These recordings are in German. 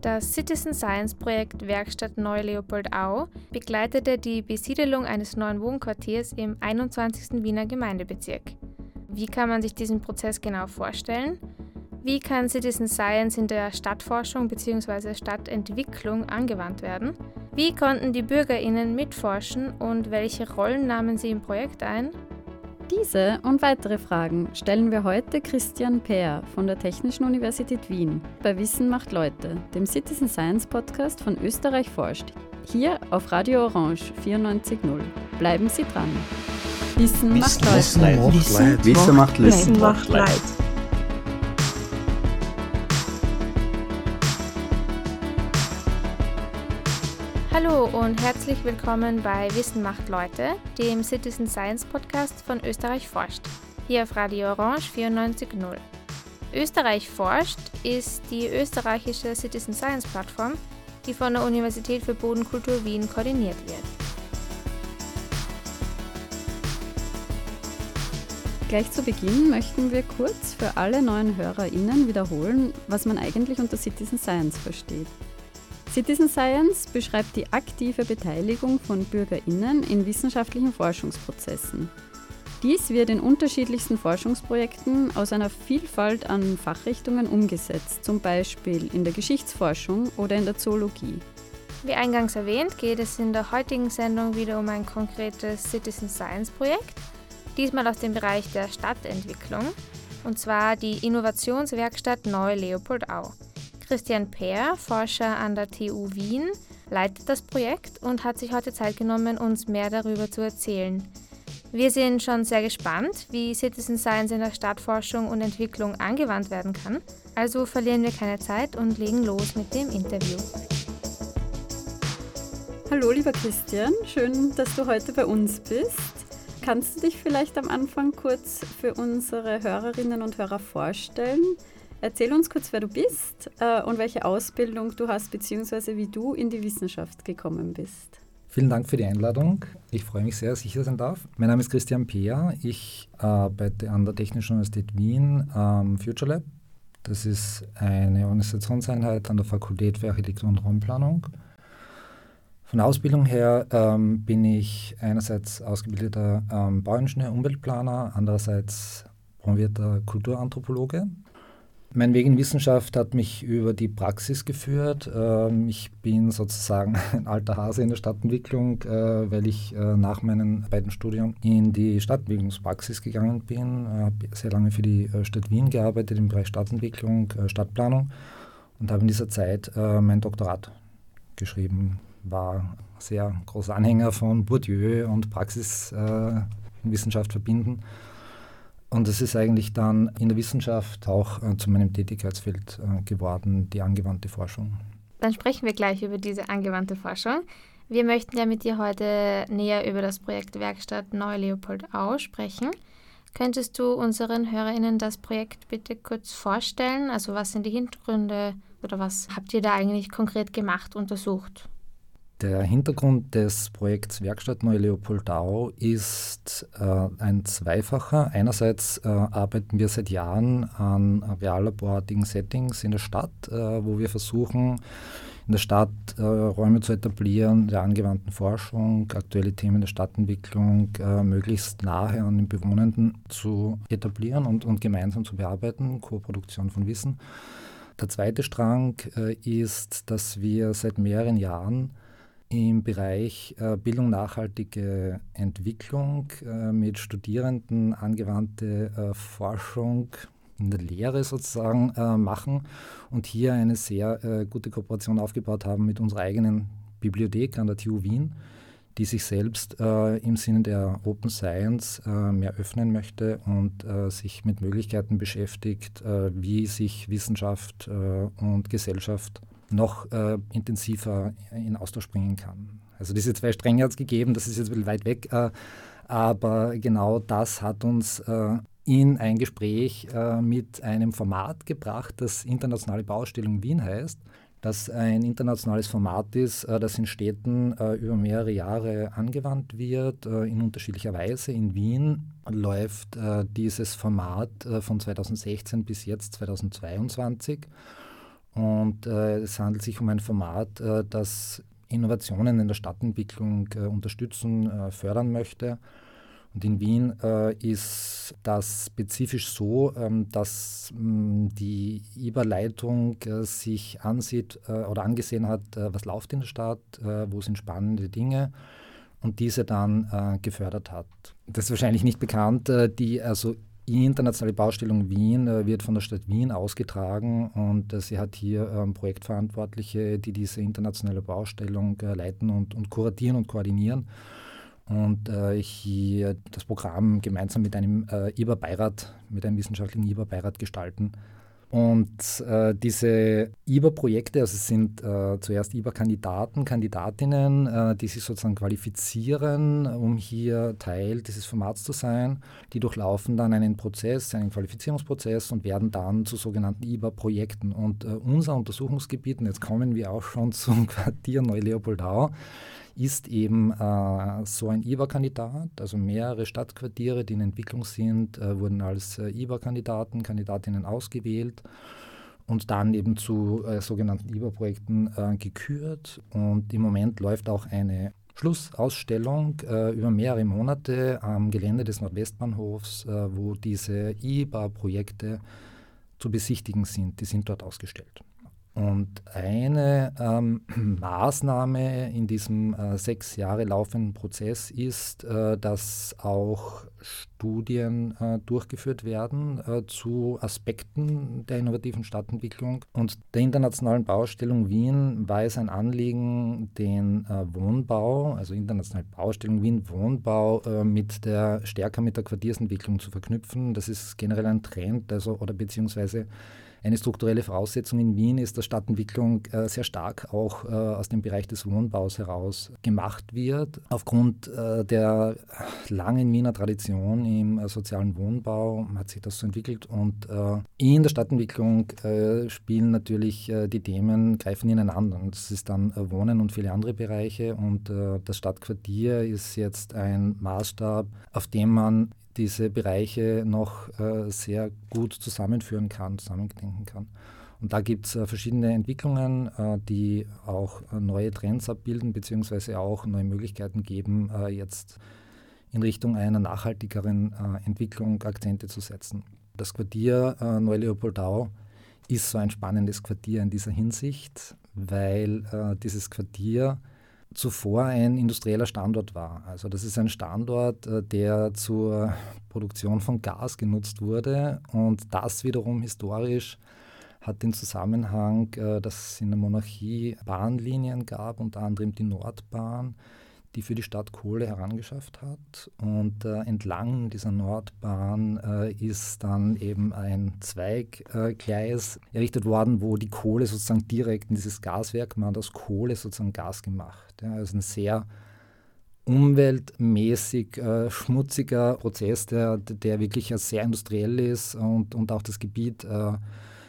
Das Citizen Science Projekt Werkstatt Neu-Leopoldau begleitete die Besiedelung eines neuen Wohnquartiers im 21. Wiener Gemeindebezirk. Wie kann man sich diesen Prozess genau vorstellen? Wie kann Citizen Science in der Stadtforschung bzw. Stadtentwicklung angewandt werden? Wie konnten die BürgerInnen mitforschen und welche Rollen nahmen sie im Projekt ein? Diese und weitere Fragen stellen wir heute Christian Peer von der Technischen Universität Wien bei Wissen macht Leute, dem Citizen Science Podcast von Österreich forscht. Hier auf Radio Orange 94.0. Bleiben Sie dran. Wissen, Wissen macht Leute. Wissen, Wissen macht Leute. Wissen macht Leute. Hallo und herzlich willkommen bei Wissen macht Leute, dem Citizen Science Podcast von Österreich forscht, hier auf Radio Orange 94.0. Österreich forscht ist die österreichische Citizen Science Plattform, die von der Universität für Bodenkultur Wien koordiniert wird. Gleich zu Beginn möchten wir kurz für alle neuen HörerInnen wiederholen, was man eigentlich unter Citizen Science versteht. Citizen Science beschreibt die aktive Beteiligung von Bürgerinnen in wissenschaftlichen Forschungsprozessen. Dies wird in unterschiedlichsten Forschungsprojekten aus einer Vielfalt an Fachrichtungen umgesetzt, zum Beispiel in der Geschichtsforschung oder in der Zoologie. Wie eingangs erwähnt, geht es in der heutigen Sendung wieder um ein konkretes Citizen Science Projekt, diesmal aus dem Bereich der Stadtentwicklung, und zwar die Innovationswerkstatt Neu-Leopoldau. Christian Peer, Forscher an der TU Wien, leitet das Projekt und hat sich heute Zeit genommen, uns mehr darüber zu erzählen. Wir sind schon sehr gespannt, wie Citizen Science in der Stadtforschung und Entwicklung angewandt werden kann. Also verlieren wir keine Zeit und legen los mit dem Interview. Hallo lieber Christian, schön, dass du heute bei uns bist. Kannst du dich vielleicht am Anfang kurz für unsere Hörerinnen und Hörer vorstellen? Erzähl uns kurz, wer du bist äh, und welche Ausbildung du hast, beziehungsweise wie du in die Wissenschaft gekommen bist. Vielen Dank für die Einladung. Ich freue mich sehr, dass ich hier sein darf. Mein Name ist Christian Peer. Ich arbeite an der Technischen Universität Wien am Future Lab. Das ist eine Organisationseinheit an der Fakultät für Architektur und Raumplanung. Von der Ausbildung her ähm, bin ich einerseits ausgebildeter ähm, Bauingenieur, Umweltplaner, andererseits promovierter Kulturanthropologe. Mein Weg in Wissenschaft hat mich über die Praxis geführt. Ähm, ich bin sozusagen ein alter Hase in der Stadtentwicklung, äh, weil ich äh, nach meinen beiden Studien in die Stadtentwicklungspraxis gegangen bin. Ich habe sehr lange für die äh, Stadt Wien gearbeitet im Bereich Stadtentwicklung, Stadtplanung und habe in dieser Zeit mein Doktorat geschrieben. War sehr großer Anhänger von Bourdieu und Praxiswissenschaft verbinden und es ist eigentlich dann in der Wissenschaft auch äh, zu meinem Tätigkeitsfeld äh, geworden, die angewandte Forschung. Dann sprechen wir gleich über diese angewandte Forschung. Wir möchten ja mit dir heute näher über das Projekt Werkstatt Neu-Leopoldau sprechen. Könntest du unseren HörerInnen das Projekt bitte kurz vorstellen? Also was sind die Hintergründe oder was habt ihr da eigentlich konkret gemacht, untersucht? Der Hintergrund des Projekts Werkstatt Neu-Leopoldau ist äh, ein zweifacher. Einerseits äh, arbeiten wir seit Jahren an reallaborartigen Settings in der Stadt, äh, wo wir versuchen, in der Stadt äh, Räume zu etablieren, der angewandten Forschung, aktuelle Themen der Stadtentwicklung äh, möglichst nahe an den Bewohnenden zu etablieren und, und gemeinsam zu bearbeiten, Co-Produktion von Wissen. Der zweite Strang äh, ist, dass wir seit mehreren Jahren im Bereich äh, Bildung nachhaltige Entwicklung äh, mit Studierenden angewandte äh, Forschung in der Lehre sozusagen machen und hier eine sehr gute Kooperation aufgebaut haben mit unserer eigenen Bibliothek an der TU Wien, die sich selbst im Sinne der Open Science mehr öffnen möchte und sich mit Möglichkeiten beschäftigt, wie sich Wissenschaft und Gesellschaft noch äh, intensiver in Austausch bringen kann. Also diese zwei Stränge hat es gegeben, das ist jetzt ein bisschen weit weg, äh, aber genau das hat uns äh, in ein Gespräch äh, mit einem Format gebracht, das Internationale Bauausstellung Wien heißt, das ein internationales Format ist, äh, das in Städten äh, über mehrere Jahre angewandt wird, in unterschiedlicher Weise. In Wien läuft dieses Format von 2016 bis jetzt 2022 Und äh, es handelt sich um ein Format, äh, das Innovationen in der Stadtentwicklung äh, unterstützen, äh, fördern möchte. Und in Wien äh, ist das spezifisch so, ähm, dass mh, mm, die IBA-Leitung äh, sich ansieht oder angesehen hat, was läuft in der Stadt, wo sind spannende Dinge und diese dann gefördert hat. Das ist wahrscheinlich nicht bekannt. die, also die internationale Baustellung Wien äh, wird von der Stadt Wien ausgetragen und äh, sie hat hier ähm, Projektverantwortliche, die diese internationale Baustellung äh, leiten und, und kuratieren und koordinieren und hier das Programm gemeinsam mit einem IBA-Beirat, mit einem wissenschaftlichen IBA-Beirat gestalten. Und äh, diese IBA-Projekte, also es sind äh, zuerst IBA-Kandidaten, Kandidatinnen, äh, die sich sozusagen qualifizieren, um hier Teil dieses Formats zu sein. Die durchlaufen dann einen Prozess, einen Qualifizierungsprozess und werden dann zu sogenannten IBA-Projekten. Und äh, unser Untersuchungsgebiet, und jetzt kommen wir auch schon zum Quartier Neu-Leopoldau, ist eben äh, so ein IBA-Kandidat, also mehrere Stadtquartiere, die in Entwicklung sind, äh, wurden als äh, IBA-Kandidaten, Kandidatinnen ausgewählt und dann eben zu äh, sogenannten IBA-Projekten äh, gekürt. Und im Moment läuft auch eine Schlussausstellung äh, über mehrere Monate am Gelände des Nordwestbahnhofs, wo diese IBA-Projekte zu besichtigen sind. Die sind dort ausgestellt. Und eine ähm, Maßnahme in diesem äh, sechs Jahre laufenden Prozess ist, äh, dass auch Studien äh, durchgeführt werden äh, zu Aspekten der innovativen Stadtentwicklung. Und der internationalen Baustellung Wien war es ein Anliegen, den äh, Wohnbau, also internationale Baustellung Wien Wohnbau, äh, mit der stärker mit der Quartiersentwicklung zu verknüpfen. Das ist generell ein Trend, also oder beziehungsweise eine strukturelle Voraussetzung in Wien ist, dass Stadtentwicklung äh, sehr stark auch äh, aus dem Bereich des Wohnbaus heraus gemacht wird. Aufgrund äh, der langen Wiener Tradition im sozialen Wohnbau hat sich das so entwickelt und in der Stadtentwicklung spielen natürlich die Themen, greifen ineinander. Das ist dann Wohnen und viele andere Bereiche und das Stadtquartier ist jetzt ein Maßstab, auf dem man diese Bereiche noch äh, sehr gut zusammenführen kann, zusammendenken kann. Und da gibt es äh, verschiedene Entwicklungen, äh, die auch äh, neue Trends abbilden, beziehungsweise auch neue Möglichkeiten geben, äh, jetzt in Richtung einer nachhaltigeren äh, Entwicklung Akzente zu setzen. Das Quartier Neu-Leopoldau ist so ein spannendes Quartier in dieser Hinsicht, weil dieses Quartier zuvor ein industrieller Standort war. Also das ist ein Standort, äh, der zur Produktion von Gas genutzt wurde und das wiederum historisch hat den Zusammenhang, äh, dass es in der Monarchie Bahnlinien gab, unter anderem die Nordbahn, die für die Stadt Kohle herangeschafft hat. Und äh, entlang dieser Nordbahn äh, ist dann eben ein Zweiggleis errichtet worden, wo die Kohle sozusagen direkt in dieses Gaswerk, man hat aus Kohle sozusagen Gas gemacht. Ja, also ein sehr umweltmäßig äh, schmutziger Prozess, der, der wirklich sehr industriell ist und, und auch das Gebiet äh,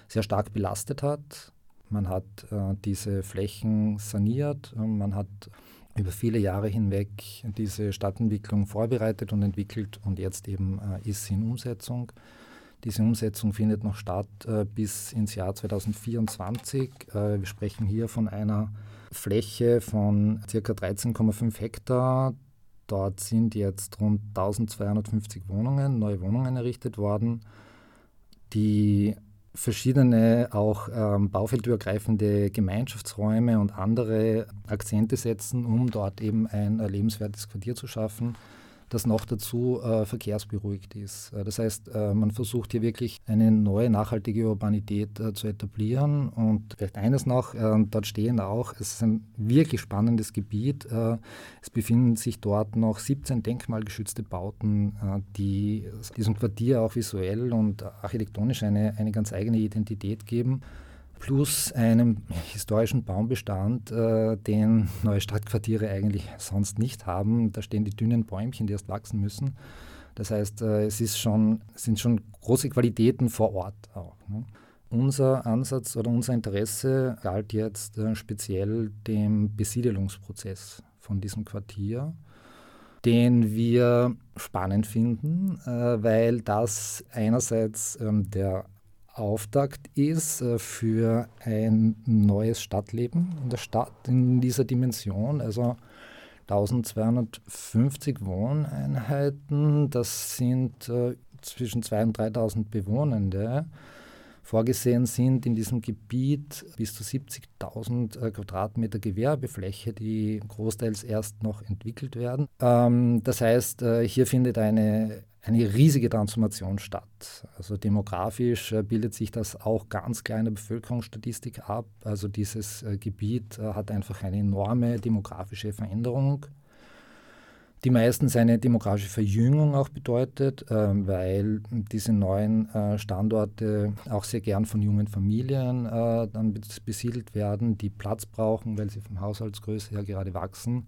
sehr stark belastet hat. Man hat äh, diese Flächen saniert, man hat über viele Jahre hinweg diese Stadtentwicklung vorbereitet und entwickelt und jetzt eben äh, ist sie in Umsetzung. Diese Umsetzung findet noch statt äh, bis ins Jahr 2024. Äh, wir sprechen hier von einer Fläche von ca. 13,5 Hektar. Dort sind jetzt rund 1250 Wohnungen, neue Wohnungen errichtet worden. Die verschiedene auch ähm, baufeldübergreifende Gemeinschaftsräume und andere Akzente setzen, um dort eben ein lebenswertes Quartier zu schaffen das noch dazu äh, verkehrsberuhigt ist. Äh, das heißt, äh, man versucht hier wirklich eine neue nachhaltige Urbanität äh, zu etablieren. Und vielleicht eines noch, äh, dort stehen auch, es ist ein wirklich spannendes Gebiet. Äh, es befinden sich dort noch 17 denkmalgeschützte Bauten, die diesem Quartier auch visuell und architektonisch eine, eine ganz eigene Identität geben plus einem historischen Baumbestand, äh, den neue Stadtquartiere eigentlich sonst nicht haben. Da stehen die dünnen Bäumchen, die erst wachsen müssen. Das heißt, äh, es schon, sind schon große Qualitäten vor Ort auch. Ne? Unser Ansatz oder unser Interesse galt jetzt äh, speziell dem Besiedelungsprozess von diesem Quartier, den wir spannend finden, äh, weil das einerseits ähm, der Auftakt ist äh, für ein neues Stadtleben in der Stadt in dieser Dimension. Also 1250 Wohneinheiten, das sind äh, zwischen 2.000 und 3.000 Bewohnende. Vorgesehen sind in diesem Gebiet bis zu 70.000 äh, Quadratmeter Gewerbefläche, die großteils erst noch entwickelt werden. Ähm, das heißt, hier findet eine, eine riesige Transformation statt. Also demografisch äh, bildet sich das auch ganz kleine Bevölkerungsstatistik ab. Also dieses Gebiet hat einfach eine enorme demografische Veränderung die meistens eine demografische Verjüngung auch bedeutet, äh, weil diese neuen äh, Standorte auch sehr gern von jungen Familien äh, dann besiedelt werden, die Platz brauchen, weil sie vom Haushaltsgröße her gerade wachsen.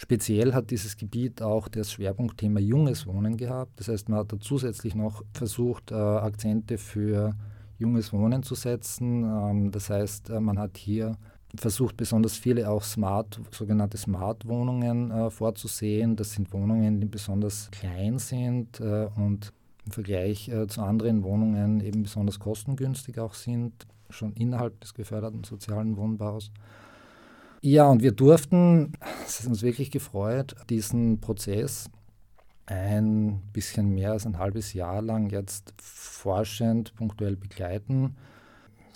Speziell hat dieses Gebiet auch das Schwerpunktthema junges Wohnen gehabt. Das heißt, man hat da zusätzlich noch versucht, äh, Akzente für junges Wohnen zu setzen. Ähm, das heißt, äh, man hat hier versucht besonders viele auch Smart, sogenannte Smart-Wohnungen äh, vorzusehen. Das sind Wohnungen, die besonders klein sind und im Vergleich zu anderen Wohnungen eben besonders kostengünstig auch sind, schon innerhalb des geförderten sozialen Wohnbaus. Ja, und wir durften, es hat uns wirklich gefreut, diesen Prozess ein bisschen mehr als ein halbes Jahr lang jetzt forschend, punktuell begleiten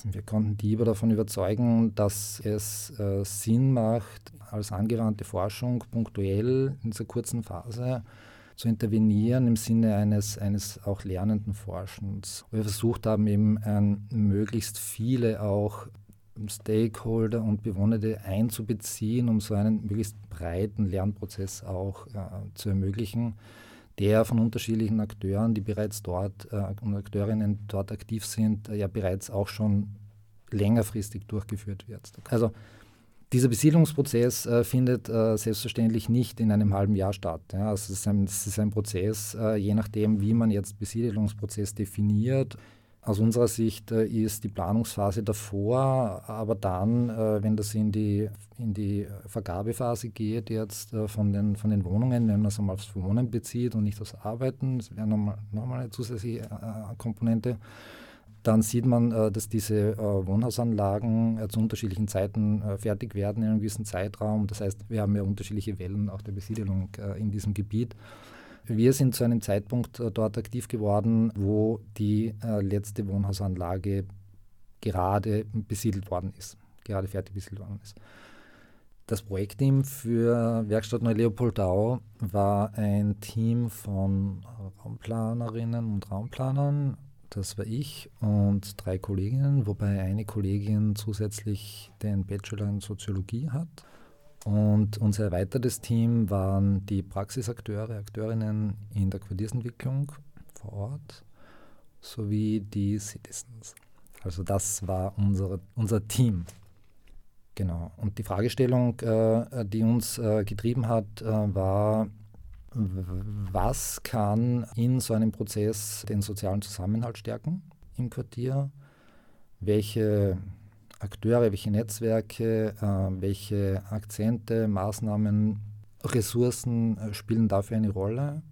wir konnten die aber davon überzeugen, dass es äh, Sinn macht, als angewandte Forschung punktuell in dieser kurzen Phase zu intervenieren im Sinne eines, eines auch lernenden Forschens. Wir versucht haben, eben ein, möglichst viele auch Stakeholder und Bewohnende einzubeziehen, um so einen möglichst breiten Lernprozess auch äh, zu ermöglichen, der von unterschiedlichen Akteuren, die bereits dort äh, und Akteurinnen dort aktiv sind, äh, ja bereits auch schon längerfristig durchgeführt wird. Also dieser Besiedlungsprozess äh, findet äh, selbstverständlich nicht in einem halben Jahr statt. Ja. Also es, ist ein, es ist ein Prozess, äh, je nachdem, wie man jetzt Besiedelungsprozess definiert. Aus unserer Sicht äh, ist die Planungsphase davor, aber dann, äh, wenn das in die, in die Vergabephase geht, jetzt äh, von, den, von den Wohnungen, wenn man es einmal aufs Wohnen bezieht und nicht aufs Arbeiten, das wäre nochmal, nochmal eine zusätzliche Komponente, dann sieht man, dass diese Wohnhausanlagen zu unterschiedlichen Zeiten fertig werden in einem gewissen Zeitraum. Das heißt, wir haben ja unterschiedliche Wellen auch der Besiedelung in diesem Gebiet. Wir sind zu einem Zeitpunkt dort aktiv geworden, wo die letzte Wohnhausanlage gerade besiedelt worden ist, gerade fertig besiedelt worden ist. Das Projektteam für Werkstatt Neu-Leopoldau war ein Team von Raumplanerinnen und Raumplanern das war ich und drei Kolleginnen, wobei eine Kollegin zusätzlich den Bachelor in Soziologie hat. Und unser erweitertes Team waren die Praxisakteure, Akteurinnen in der Quartiersentwicklung vor Ort sowie die Citizens. Also das war unsere, unser Team. Genau. Und die Fragestellung, äh, die uns äh, getrieben hat, äh, war, was kann in so einem Prozess den sozialen Zusammenhalt stärken im Quartier? Welche Akteure, welche Netzwerke, äh, welche Akzente, Maßnahmen, Ressourcen äh, spielen dafür eine Rolle?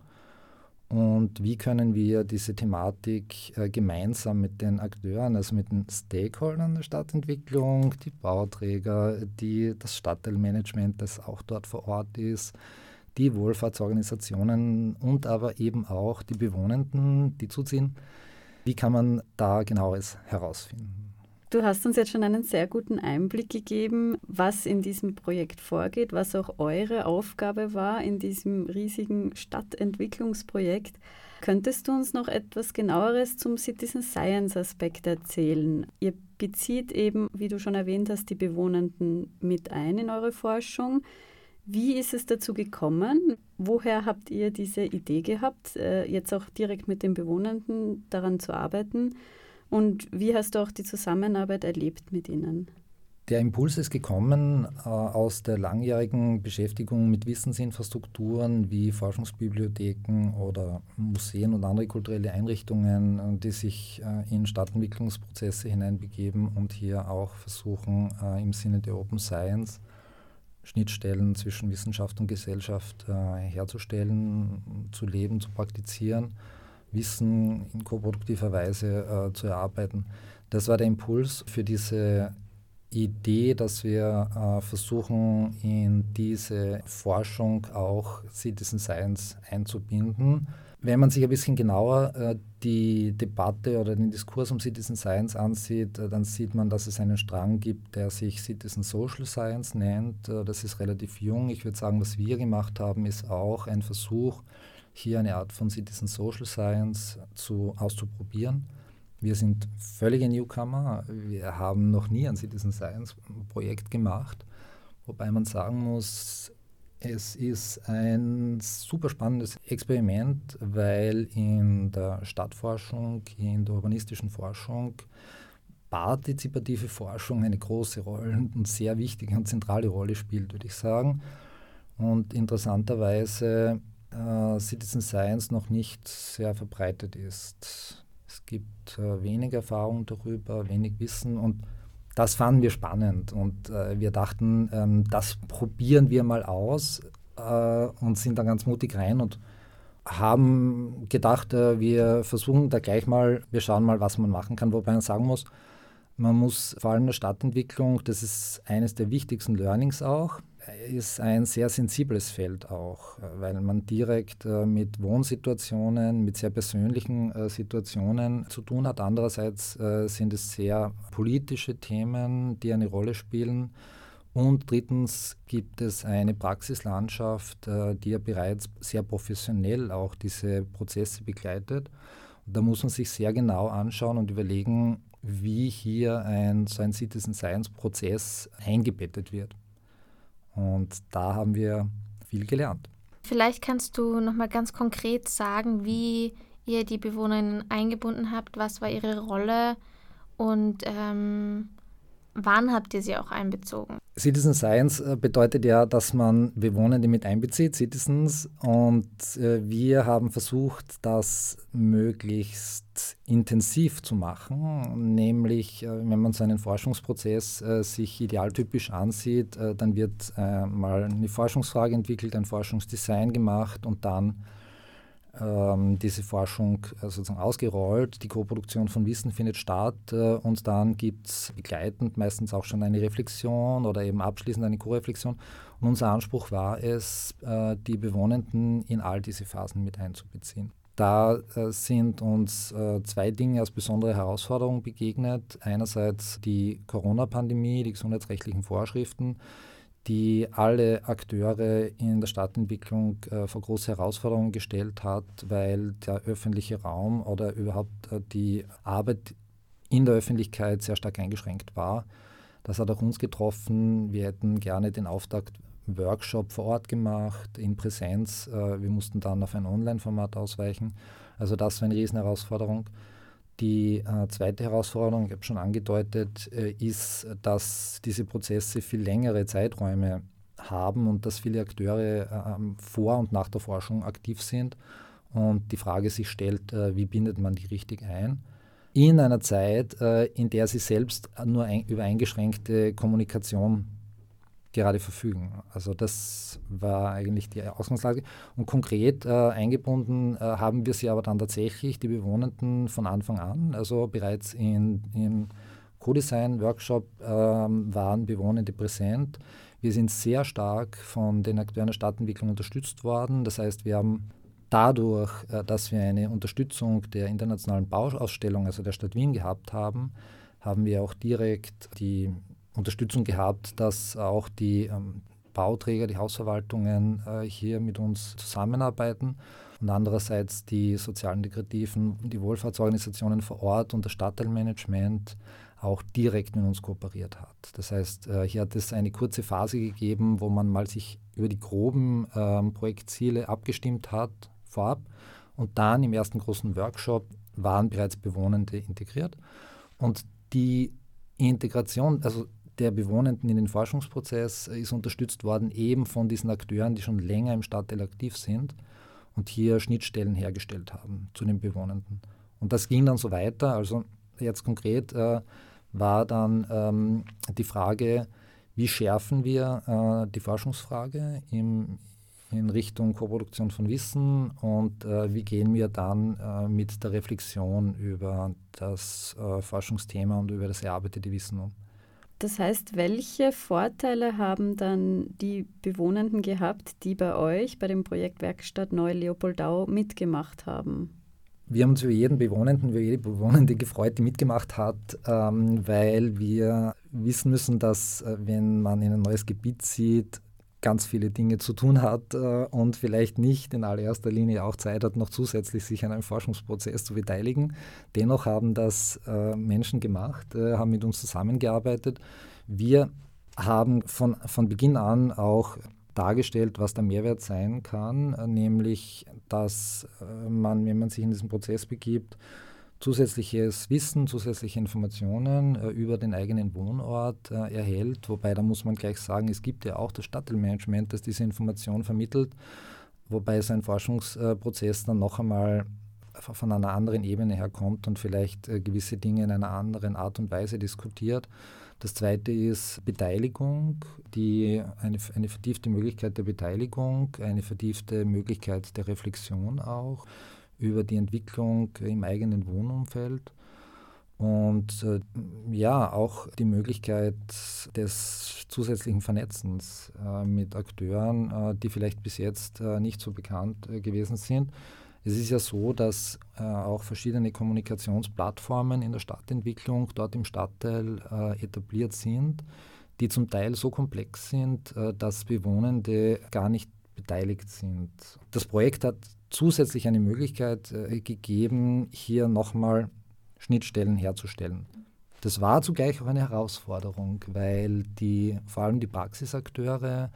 Und wie können wir diese Thematik äh, gemeinsam mit den Akteuren, also mit den Stakeholdern der Stadtentwicklung, die Bauträger, die, das Stadtteilmanagement, das auch dort vor Ort ist, die Wohlfahrtsorganisationen und aber eben auch die Bewohnenden, die zuziehen. Wie kann man da genaues herausfinden? Du hast uns jetzt schon einen sehr guten Einblick gegeben, was in diesem Projekt vorgeht, was auch eure Aufgabe war in diesem riesigen Stadtentwicklungsprojekt. Könntest du uns noch etwas genaueres zum Citizen Science Aspekt erzählen? Ihr bezieht eben, wie du schon erwähnt hast, die Bewohnenden mit ein in eure Forschung. Wie ist es dazu gekommen? Woher habt ihr diese Idee gehabt, äh, jetzt auch direkt mit den Bewohnenden daran zu arbeiten? Und wie hast du auch die Zusammenarbeit erlebt mit ihnen? Der Impuls ist gekommen äh, aus der langjährigen Beschäftigung mit Wissensinfrastrukturen wie Forschungsbibliotheken oder Museen und andere kulturelle Einrichtungen, äh, die sich äh, in Stadtentwicklungsprozesse hineinbegeben und hier auch versuchen, äh, im Sinne der Open Science Schnittstellen zwischen Wissenschaft und Gesellschaft äh, herzustellen, zu leben, zu praktizieren. Wissen in koproduktiver Weise äh, zu erarbeiten. Das war der Impuls für diese Idee, dass wir äh, versuchen, in diese Forschung auch Citizen Science einzubinden. Wenn man sich ein bisschen genauer äh, die Debatte oder den Diskurs um Citizen Science ansieht, äh, dann sieht man, dass es einen Strang gibt, der sich Citizen Social Science nennt. Äh, das ist relativ jung. Ich würde sagen, was wir gemacht haben, ist auch ein Versuch, hier eine Art von Citizen Social Science zu, auszuprobieren. Wir sind völlige Newcomer. Wir haben noch nie ein Citizen Science Projekt gemacht, wobei man sagen muss, es ist ein super spannendes Experiment, weil in der Stadtforschung, in der urbanistischen Forschung partizipative Forschung eine große Rolle und sehr wichtige und zentrale Rolle spielt, würde ich sagen. Und interessanterweise äh, Citizen Science noch nicht sehr verbreitet ist. Es gibt äh, wenig Erfahrung darüber, wenig Wissen und das fanden wir spannend und äh, wir dachten, ähm, das probieren wir mal aus äh, und sind dann ganz mutig rein und haben gedacht, äh, wir versuchen da gleich mal, wir schauen mal, was man machen kann, wobei man sagen muss, man muss vor allem der Stadtentwicklung, das ist eines der wichtigsten Learnings auch, ist ein sehr sensibles Feld auch, weil man direkt äh, mit Wohnsituationen, mit sehr persönlichen äh, Situationen zu tun hat. Andererseits äh, sind es sehr politische Themen, die eine Rolle spielen. Und drittens gibt es eine Praxislandschaft, die ja bereits sehr professionell auch diese Prozesse begleitet. Und da muss man sich sehr genau anschauen und überlegen, wie hier ein, so ein Citizen Science Prozess eingebettet wird. Und da haben wir viel gelernt. Vielleicht kannst du noch mal ganz konkret sagen, wie ihr die Bewohnerinnen eingebunden habt, was war ihre Rolle und ähm, wann habt ihr sie auch einbezogen? Citizen Science äh, bedeutet ja, dass man Bewohnende mit einbezieht, Citizens. Und äh, wir haben versucht, das möglichst intensiv zu machen. Nämlich, äh, wenn man so einen Forschungsprozess sich idealtypisch ansieht, dann wird mal eine Forschungsfrage entwickelt, ein Forschungsdesign gemacht und dann diese Forschung äh, sozusagen ausgerollt. Die Koproduktion von Wissen findet statt äh, und dann gibt es begleitend meistens auch schon eine Reflexion oder eben abschließend eine Co-Reflexion. Und unser Anspruch war es, äh, die Bewohnenden in all diese Phasen mit einzubeziehen. Da sind uns zwei Dinge als besondere Herausforderung begegnet. Einerseits die Corona-Pandemie, die gesundheitsrechtlichen Vorschriften, die alle Akteure in der Stadtentwicklung äh, vor große Herausforderungen gestellt hat, weil der öffentliche Raum oder überhaupt äh, die Arbeit in der Öffentlichkeit sehr stark eingeschränkt war. Das hat auch uns getroffen. Wir hätten gerne den Auftakt-Workshop vor Ort gemacht, in Präsenz. Äh, wir mussten dann auf ein Online-Format ausweichen. Also das war eine Riesenherausforderung. Die äh, zweite Herausforderung, ich habe schon angedeutet, äh, ist, dass diese Prozesse viel längere Zeiträume haben und dass viele Akteure äh, vor und nach der Forschung aktiv sind und die Frage sich stellt, äh, wie bindet man die richtig ein? In einer Zeit, äh, in der sie selbst nur ein, über eingeschränkte Kommunikation gerade verfügen. Also das war eigentlich die Ausgangslage. Und konkret äh, eingebunden äh, haben wir sie aber dann tatsächlich, die Bewohnenden von Anfang an. Also bereits in, im Co-Design-Workshop äh, waren Bewohnende präsent. Wir sind sehr stark von den Akteuren der Stadtentwicklung unterstützt worden. Das heißt, wir haben dadurch, äh, dass wir eine Unterstützung der internationalen Bauausstellung, also der Stadt Wien gehabt haben, haben wir auch direkt die Unterstützung gehabt, dass auch die ähm, Bauträger, die Hausverwaltungen äh, hier mit uns zusammenarbeiten und andererseits die sozialen Integrativen, die Wohlfahrtsorganisationen vor Ort und das Stadtteilmanagement auch direkt mit uns kooperiert hat. Das heißt, äh, hier hat es eine kurze Phase gegeben, wo man mal sich über die groben ähm, Projektziele abgestimmt hat vorab und dann im ersten großen Workshop waren bereits Bewohnende integriert und die Integration, also der Bewohnenden in den Forschungsprozess ist unterstützt worden, eben von diesen Akteuren, die schon länger im Stadtteil aktiv sind und hier Schnittstellen hergestellt haben zu den Bewohnenden. Und das ging dann so weiter. Also jetzt konkret äh, war dann ähm, die Frage, wie schärfen wir äh, die Forschungsfrage im, in Richtung Koproduktion von Wissen und äh, wie gehen wir dann äh, mit der Reflexion über das äh, Forschungsthema und über das erarbeitete Wissen um. Das heißt, welche Vorteile haben dann die Bewohnenden gehabt, die bei euch bei dem Projekt Werkstatt Neu-Leopoldau mitgemacht haben? Wir haben uns über jeden Bewohnenden, über jede Bewohnende gefreut, die mitgemacht hat, ähm, weil wir wissen müssen, dass äh, wenn man in ein neues Gebiet zieht, ganz viele Dinge zu tun hat äh, und vielleicht nicht in allererster Linie auch Zeit hat, noch zusätzlich sich an einem Forschungsprozess zu beteiligen. Dennoch haben das äh, Menschen gemacht, äh, haben mit uns zusammengearbeitet. Wir haben von, von Beginn an auch dargestellt, was der Mehrwert sein kann, nämlich, dass man, wenn man sich in diesen Prozess begibt, zusätzliches Wissen, zusätzliche Informationen äh, über den eigenen Wohnort äh, erhält. Wobei da muss man gleich sagen, es gibt ja auch das Stadtteilmanagement, das diese Information vermittelt, wobei so ein Forschungsprozess dann noch einmal von einer anderen Ebene herkommt und vielleicht äh, gewisse Dinge in einer anderen Art und Weise diskutiert. Das zweite ist Beteiligung, die, eine, eine vertiefte Möglichkeit der Beteiligung, eine vertiefte Möglichkeit der Reflexion auch über die Entwicklung im eigenen Wohnumfeld und äh, ja, auch die Möglichkeit des zusätzlichen Vernetzens äh, mit Akteuren, äh, die vielleicht bis jetzt äh, nicht so bekannt äh, gewesen sind. Es ist ja so, dass äh, auch verschiedene Kommunikationsplattformen in der Stadtentwicklung dort im Stadtteil etabliert sind, die zum Teil so komplex sind, dass Bewohnende gar nicht beteiligt sind. Das Projekt hat zusätzlich eine Möglichkeit äh, gegeben, hier nochmal Schnittstellen herzustellen. Das war zugleich auch eine Herausforderung, weil die, vor allem die Praxisakteure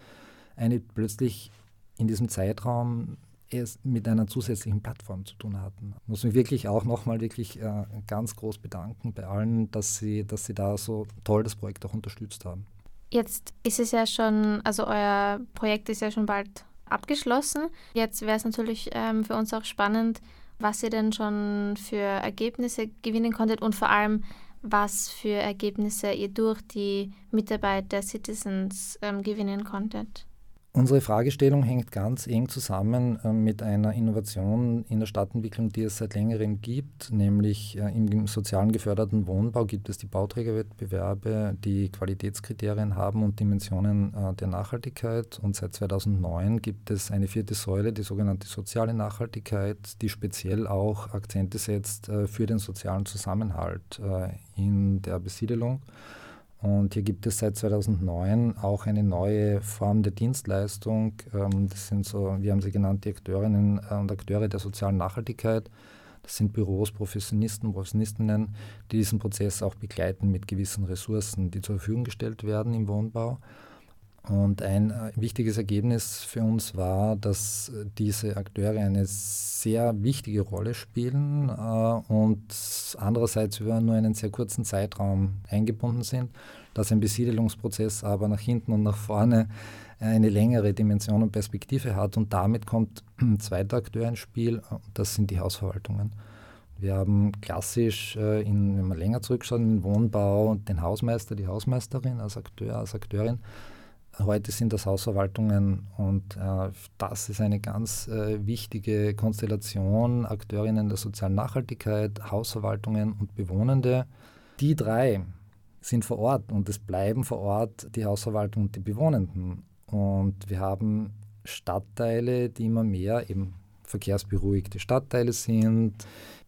eine plötzlich in diesem Zeitraum erst mit einer zusätzlichen Plattform zu tun hatten. Ich muss mich wirklich auch nochmal wirklich äh, ganz groß bedanken bei allen, dass sie, dass sie da so toll das Projekt auch unterstützt haben. Jetzt ist es ja schon, also euer Projekt ist ja schon bald abgeschlossen. Jetzt wäre es natürlich ähm, für uns auch spannend, was ihr denn schon für Ergebnisse gewinnen konntet und vor allem, was für Ergebnisse ihr durch die Mitarbeit der Citizens ähm, gewinnen konntet. Unsere Fragestellung hängt ganz eng zusammen äh, mit einer Innovation in der Stadtentwicklung, die es seit längerem gibt, nämlich äh, im sozialen geförderten Wohnbau gibt es die Bauträgerwettbewerbe, die Qualitätskriterien haben und Dimensionen äh, der Nachhaltigkeit. Und seit 2009 gibt es eine vierte Säule, die sogenannte soziale Nachhaltigkeit, die speziell auch Akzente setzt für den sozialen Zusammenhalt in der Besiedelung. Und hier gibt es seit 2009 auch eine neue Form der Dienstleistung. Ähm, das sind so, wir haben sie genannt, die Akteurinnen äh, und Akteure der sozialen Nachhaltigkeit. Das sind Büros, Professionisten, Professionistinnen, die diesen Prozess auch begleiten mit gewissen Ressourcen, die zur Verfügung gestellt werden im Wohnbau. Und ein äh, wichtiges Ergebnis für uns war, dass äh, diese Akteure eine sehr wichtige Rolle spielen äh, und andererseits über nur einen sehr kurzen Zeitraum eingebunden sind, dass ein Besiedelungsprozess aber nach hinten und nach vorne eine längere Dimension und Perspektive hat und damit kommt ein zweiter Akteur ins Spiel, das sind die Hausverwaltungen. Wir haben klassisch, in, wenn man länger zurückschaut, den Wohnbau den Hausmeister, die Hausmeisterin als Akteur, als Akteurin Heute sind das Hausverwaltungen und äh, das ist eine ganz äh, wichtige Konstellation, Akteurinnen der sozialen Nachhaltigkeit, Hausverwaltungen und Bewohnende. Die drei sind vor Ort und es bleiben vor Ort die Hausverwaltung und die Bewohnenden. Und wir haben Stadtteile, die immer mehr eben verkehrsberuhigte Stadtteile sind.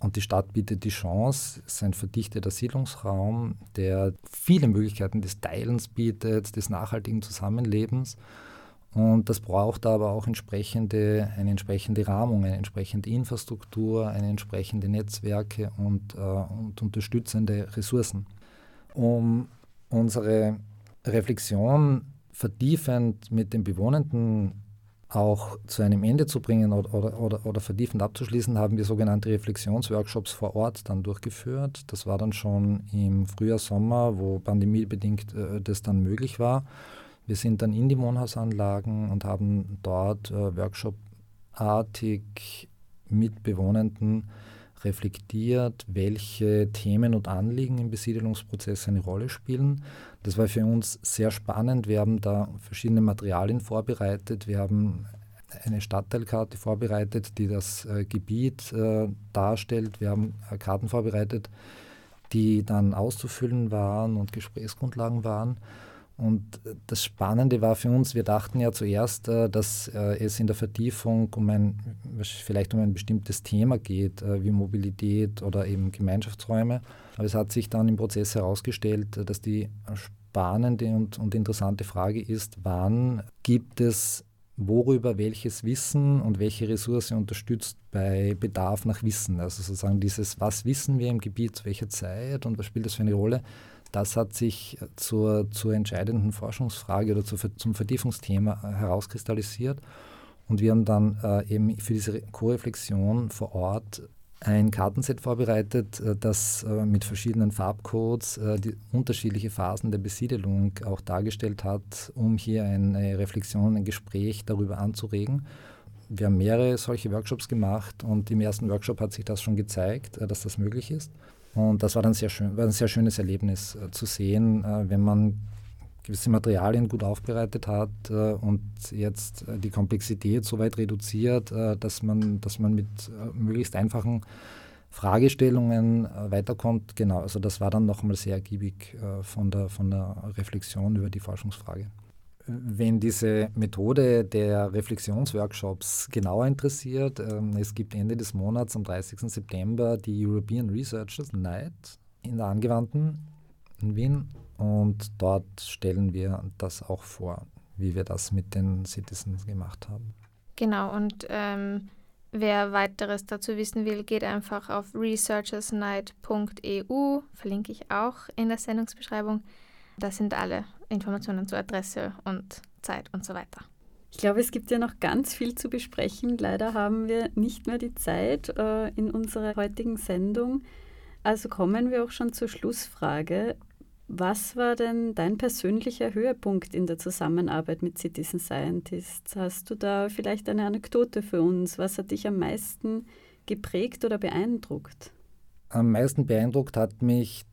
Und die Stadt bietet die Chance, ist ein verdichteter Siedlungsraum, der viele Möglichkeiten des Teilens bietet, des nachhaltigen Zusammenlebens. Und das braucht aber auch entsprechende, eine entsprechende Rahmung, eine entsprechende Infrastruktur, eine entsprechende Netzwerke und, äh, und unterstützende Ressourcen. Um unsere Reflexion vertiefend mit den Bewohnenden auch zu einem Ende zu bringen oder, oder, oder, oder vertiefend abzuschließen, haben wir sogenannte Reflexionsworkshops vor Ort dann durchgeführt. Das war dann schon im Frühjahr, Sommer, wo pandemiebedingt äh, das dann möglich war. Wir sind dann in die Wohnhausanlagen und haben dort äh, workshopartig mit Bewohnenden reflektiert, welche Themen und Anliegen im Besiedelungsprozess eine Rolle spielen. Das war für uns sehr spannend. Wir haben da verschiedene Materialien vorbereitet. Wir haben eine Stadtteilkarte vorbereitet, die das äh, Gebiet äh, darstellt. Wir haben äh, Karten vorbereitet, die dann auszufüllen waren und Gesprächsgrundlagen waren. Und das Spannende war für uns, wir dachten ja zuerst, äh, dass äh, es in der Vertiefung um ein, vielleicht um ein bestimmtes Thema geht, äh, wie Mobilität oder eben Gemeinschaftsräume. Aber es hat sich dann im Prozess herausgestellt, dass die spannende und, und interessante Frage ist, wann gibt es worüber welches Wissen und welche Ressource unterstützt bei Bedarf nach Wissen. Also sozusagen dieses, was wissen wir im Gebiet zu welcher Zeit und was spielt das für eine Rolle, das hat sich zur, zur entscheidenden Forschungsfrage oder zu, zum Vertiefungsthema äh, herauskristallisiert. Und wir haben dann äh, eben für diese Co-Reflexion vor Ort ein Kartenset vorbereitet, äh, das äh, mit verschiedenen Farbcodes äh, die unterschiedliche Phasen der Besiedelung auch dargestellt hat, um hier eine Reflexion, ein Gespräch darüber anzuregen. Wir haben mehrere solche Workshops gemacht und im ersten Workshop hat sich das schon gezeigt, dass das möglich ist. Und das war dann sehr schön, war ein sehr schönes Erlebnis äh, zu sehen, äh, wenn man gewisse Materialien gut aufbereitet hat äh, und jetzt äh, die Komplexität so weit reduziert, äh, dass, man, dass man mit äh, möglichst einfachen Fragestellungen weiterkommt. Genau, also das war dann nochmal sehr ergiebig von, der, von der Reflexion über die Forschungsfrage. Wenn diese Methode der Reflexionsworkshops genauer interessiert, ähm, es gibt Ende des Monats am 30. September die European Researchers Night in der Angewandten in Wien und dort stellen wir das auch vor, wie wir das mit den Citizens gemacht haben. Genau, und ähm, wer weiteres dazu wissen will, geht einfach auf researchersnight.eu, verlinke ich auch in der Sendungsbeschreibung. Da sind alle Informationen zur Adresse und Zeit und so weiter. Ich glaube, es gibt ja noch ganz viel zu besprechen. Leider haben wir nicht mehr die Zeit äh, in unserer heutigen Sendung. Also kommen wir auch schon zur Schlussfrage. Was war denn dein persönlicher Höhepunkt in der Zusammenarbeit mit Citizen Scientists? Hast du da vielleicht eine Anekdote für uns? Was hat dich am meisten geprägt oder beeindruckt? Am meisten beeindruckt hat mich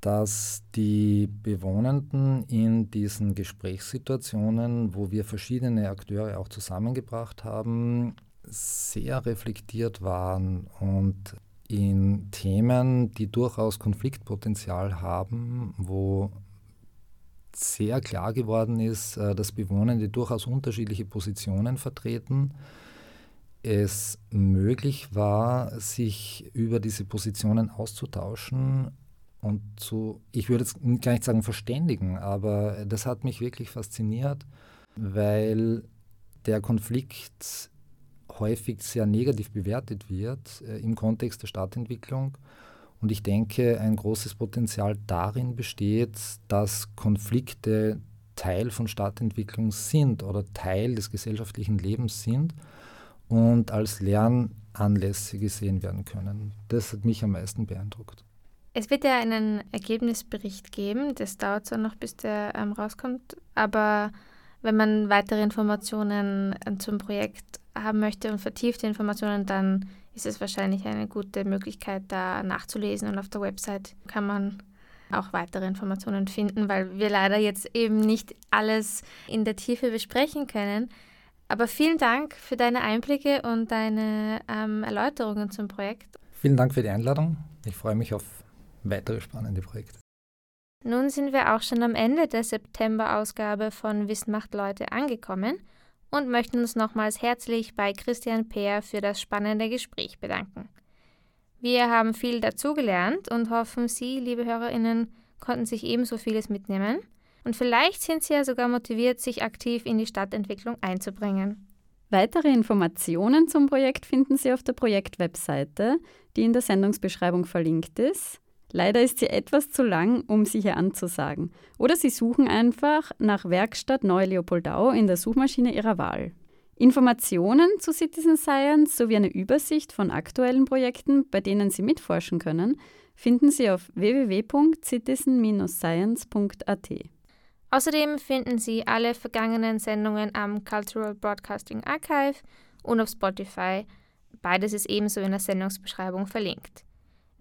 dass die Bewohnenden in diesen Gesprächssituationen, wo wir verschiedene Akteure auch zusammengebracht haben, sehr reflektiert waren und in Themen, die durchaus Konfliktpotenzial haben, wo sehr klar geworden ist, äh, dass Bewohnende durchaus unterschiedliche Positionen vertreten, es möglich war, sich über diese Positionen auszutauschen und zu, ich würde jetzt gar nicht sagen verständigen, aber das hat mich wirklich fasziniert, weil der Konflikt häufig sehr negativ bewertet wird äh, im Kontext der Stadtentwicklung. Und ich denke, ein großes Potenzial darin besteht, dass Konflikte Teil von Stadtentwicklung sind oder Teil des gesellschaftlichen Lebens sind und als Lernanlässe gesehen werden können. Das hat mich am meisten beeindruckt. Es wird ja einen Ergebnisbericht geben, das dauert zwar noch, bis der ähm, rauskommt, aber wenn man weitere Informationen äh, zum Projekt haben möchte und vertiefte Informationen, dann ist es wahrscheinlich eine gute Möglichkeit, da nachzulesen und auf der Website kann man auch weitere Informationen finden, weil wir leider jetzt eben nicht alles in der Tiefe besprechen können. Aber vielen Dank für deine Einblicke und deine ähm, Erläuterungen zum Projekt. Vielen Dank für die Einladung. Ich freue mich auf weitere spannende Projekte. Nun sind wir auch schon am Ende der September-Ausgabe von Wissen macht Leute angekommen und möchten uns nochmals herzlich bei Christian Peer für das spannende Gespräch bedanken. Wir haben viel dazugelernt und hoffen, Sie, liebe HörerInnen, konnten sich ebenso vieles mitnehmen. Und vielleicht sind Sie ja sogar motiviert, sich aktiv in die Stadtentwicklung einzubringen. Weitere Informationen zum Projekt finden Sie auf der Projektwebseite, die in der Sendungsbeschreibung verlinkt ist. Leider ist sie etwas zu lang, um sie hier anzusagen. Oder Sie suchen einfach nach Werkstatt Neu-Leopoldau in der Suchmaschine Ihrer Wahl. Informationen zu Citizen Science sowie eine Übersicht von aktuellen Projekten, bei denen Sie mitforschen können, finden Sie auf www.citizen-science.at. Außerdem finden Sie alle vergangenen Sendungen am Cultural Broadcasting Archive und auf Spotify. Beides ist ebenso in der Sendungsbeschreibung verlinkt.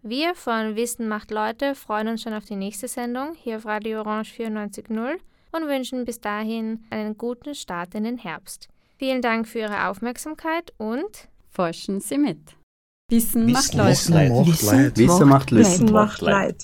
Wir von Wissen macht Leute freuen uns schon auf die nächste Sendung hier auf Radio Orange 94.0 und wünschen bis dahin einen guten Start in den Herbst. Vielen Dank für Ihre Aufmerksamkeit und forschen Sie mit. Wissen, Wissen macht Leid. Wissen macht Leid. Wissen macht Leid. Wissen macht Leid.